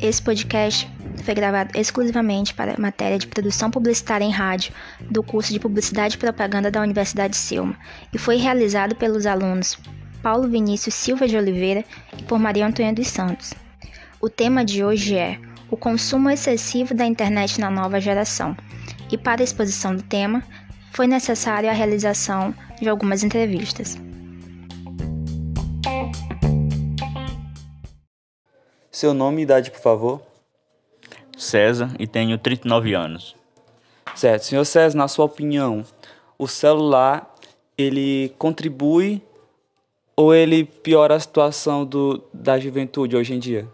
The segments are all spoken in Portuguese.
Esse podcast foi gravado exclusivamente para a matéria de produção publicitária em rádio do curso de Publicidade e Propaganda da Universidade Selma e foi realizado pelos alunos Paulo Vinícius Silva de Oliveira e por Maria Antônia dos Santos. O tema de hoje é o consumo excessivo da internet na nova geração. E para a exposição do tema, foi necessária a realização de algumas entrevistas. Seu nome e idade, por favor. César e tenho 39 anos. Certo. Senhor César, na sua opinião, o celular ele contribui ou ele piora a situação do, da juventude hoje em dia?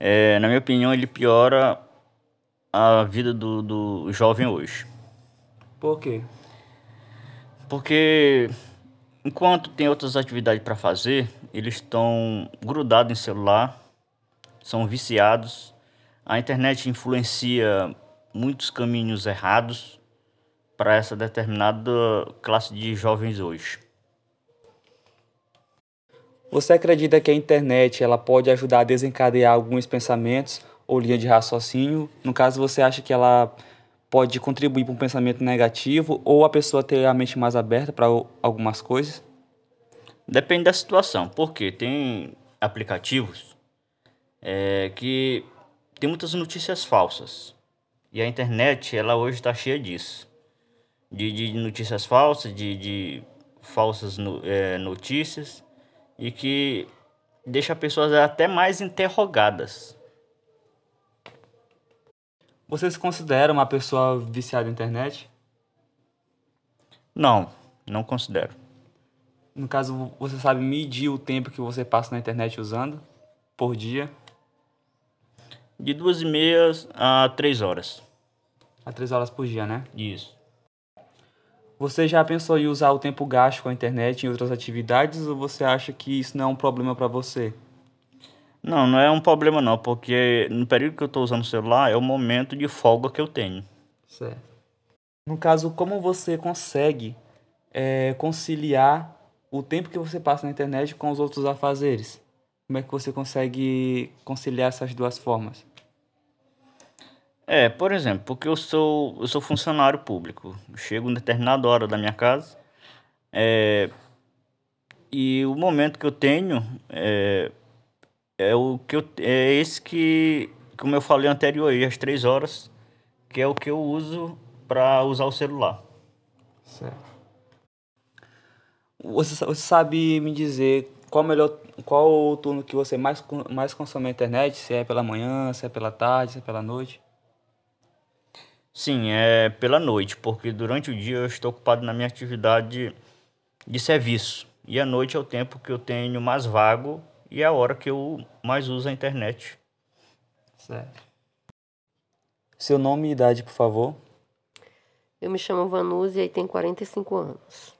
É, na minha opinião, ele piora a vida do, do jovem hoje. Por quê? Porque enquanto tem outras atividades para fazer, eles estão grudados em celular, são viciados. A internet influencia muitos caminhos errados para essa determinada classe de jovens hoje. Você acredita que a internet ela pode ajudar a desencadear alguns pensamentos ou linha de raciocínio? No caso, você acha que ela pode contribuir para um pensamento negativo ou a pessoa ter a mente mais aberta para algumas coisas? Depende da situação, porque tem aplicativos é, que tem muitas notícias falsas e a internet ela hoje está cheia disso, de, de, notícias falsas, de, de falsas no, é, notícias e que deixa pessoas até mais interrogadas. Você se considera uma pessoa viciada na internet? Não, não considero. No caso, você sabe medir o tempo que você passa na internet usando por dia? De duas e meia a três horas. A três horas por dia, né? Isso. Você já pensou em usar o tempo gasto com a internet em outras atividades ou você acha que isso não é um problema para você? Não, não é um problema não, porque no período que eu estou usando o celular é o momento de folga que eu tenho. Certo. No caso, como você consegue é, conciliar o tempo que você passa na internet com os outros afazeres? Como é que você consegue conciliar essas duas formas? É, por exemplo, porque eu sou, eu sou funcionário público. Eu chego em determinada hora da minha casa é, e o momento que eu tenho é, é o que eu, é esse que, como eu falei anterior, aí, às três horas, que é o que eu uso para usar o celular. Certo. Você, você sabe me dizer qual melhor qual o turno que você mais mais consome a internet? Se é pela manhã, se é pela tarde, se é pela noite? Sim, é pela noite, porque durante o dia eu estou ocupado na minha atividade de serviço. E à noite é o tempo que eu tenho mais vago e é a hora que eu mais uso a internet. Certo. Seu nome e idade, por favor. Eu me chamo Vanúzia e tenho 45 anos.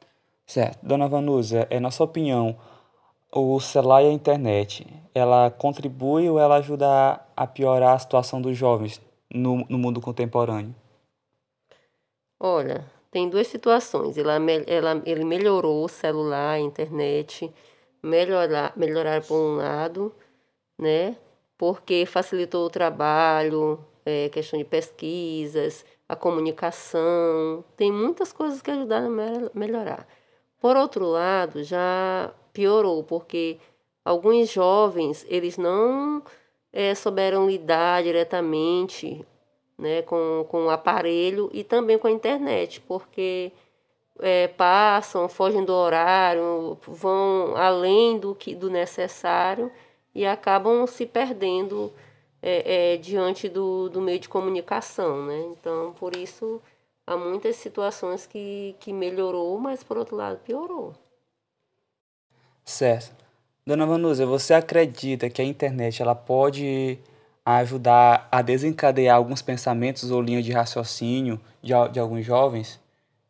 Certo. Dona Vanúzia, é nossa opinião, o celular e a internet, ela contribui ou ela ajuda a piorar a situação dos jovens no, no mundo contemporâneo? Olha, tem duas situações. Ela, ela, ele melhorou o celular, a internet, melhorar, melhorar por um lado, né? Porque facilitou o trabalho, é, questão de pesquisas, a comunicação, tem muitas coisas que ajudaram a melhorar. Por outro lado, já piorou, porque alguns jovens, eles não é, souberam lidar diretamente né, com, com o aparelho e também com a internet, porque é, passam, fogem do horário, vão além do que do necessário e acabam se perdendo é, é, diante do, do meio de comunicação, né? Então, por isso há muitas situações que, que melhorou, mas por outro lado piorou. Certo. Dona Vanusa, você acredita que a internet ela pode ajudar a desencadear alguns pensamentos ou linhas de raciocínio de, de alguns jovens?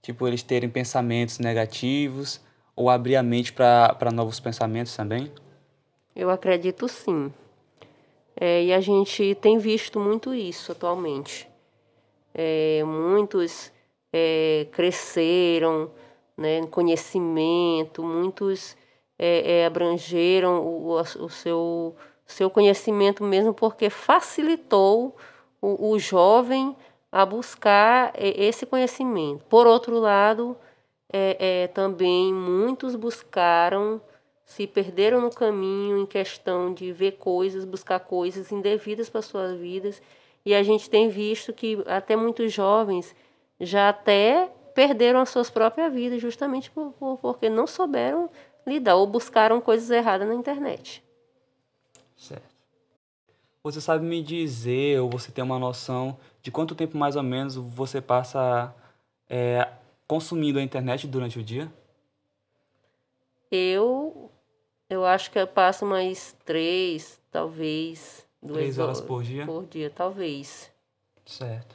Tipo, eles terem pensamentos negativos ou abrir a mente para novos pensamentos também? Eu acredito sim. É, e a gente tem visto muito isso atualmente. É, muitos é, cresceram né, em conhecimento, muitos é, é, abrangeram o, o seu, seu conhecimento mesmo, porque facilitou o, o jovem a buscar esse conhecimento. Por outro lado, é, é, também muitos buscaram, se perderam no caminho em questão de ver coisas, buscar coisas indevidas para suas vidas. E a gente tem visto que até muitos jovens já até perderam as suas próprias vidas justamente por, por, porque não souberam lidar ou buscaram coisas erradas na internet. Certo. Você sabe me dizer, ou você tem uma noção de quanto tempo mais ou menos você passa é, consumindo a internet durante o dia? Eu, eu acho que eu passo mais três, talvez. Duas três horas por dia? Por dia, talvez. Certo.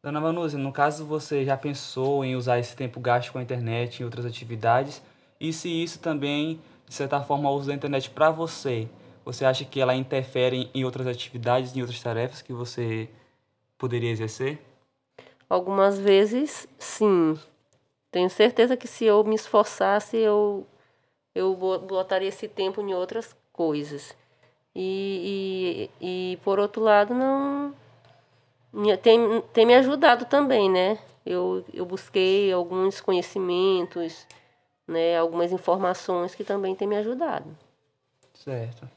Dona Vanusa, no caso você já pensou em usar esse tempo gasto com a internet em outras atividades? E se isso também, de certa forma, o uso da internet para você, você acha que ela interfere em outras atividades, em outras tarefas que você poderia exercer? Algumas vezes, sim. Tenho certeza que se eu me esforçasse, eu, eu botaria esse tempo em outras coisas. E, e, e por outro lado, não tem, tem me ajudado também, né? Eu, eu busquei alguns conhecimentos, né, algumas informações que também tem me ajudado. Certo.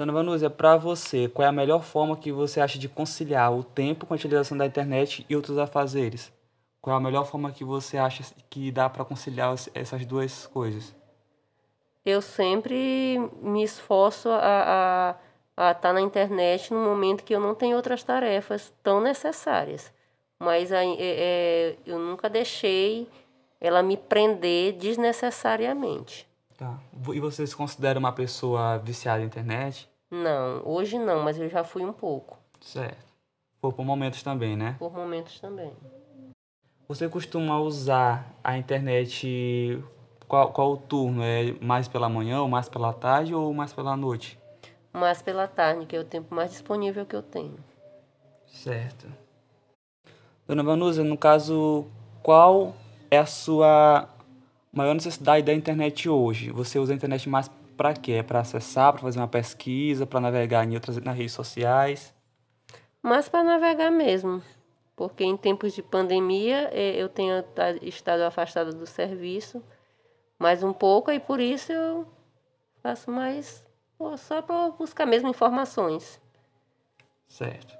Dona Vanúzia, para você, qual é a melhor forma que você acha de conciliar o tempo com a utilização da internet e outros afazeres? Qual é a melhor forma que você acha que dá para conciliar essas duas coisas? Eu sempre me esforço a estar tá na internet no momento que eu não tenho outras tarefas tão necessárias. Mas é, é, eu nunca deixei ela me prender desnecessariamente. Tá. E você se considera uma pessoa viciada na internet? Não, hoje não, mas eu já fui um pouco. Certo. Por, por momentos também, né? Por momentos também. Você costuma usar a internet qual, qual o turno? É mais pela manhã, ou mais pela tarde ou mais pela noite? Mais pela tarde, que é o tempo mais disponível que eu tenho. Certo. Dona Vanusa, no caso, qual é a sua maior necessidade da internet hoje? Você usa a internet mais para quê? É para acessar, para fazer uma pesquisa, para navegar em outras nas redes sociais? Mas para navegar mesmo, porque em tempos de pandemia é, eu tenho estado afastada do serviço mais um pouco e por isso eu faço mais só para buscar mesmo informações. Certo.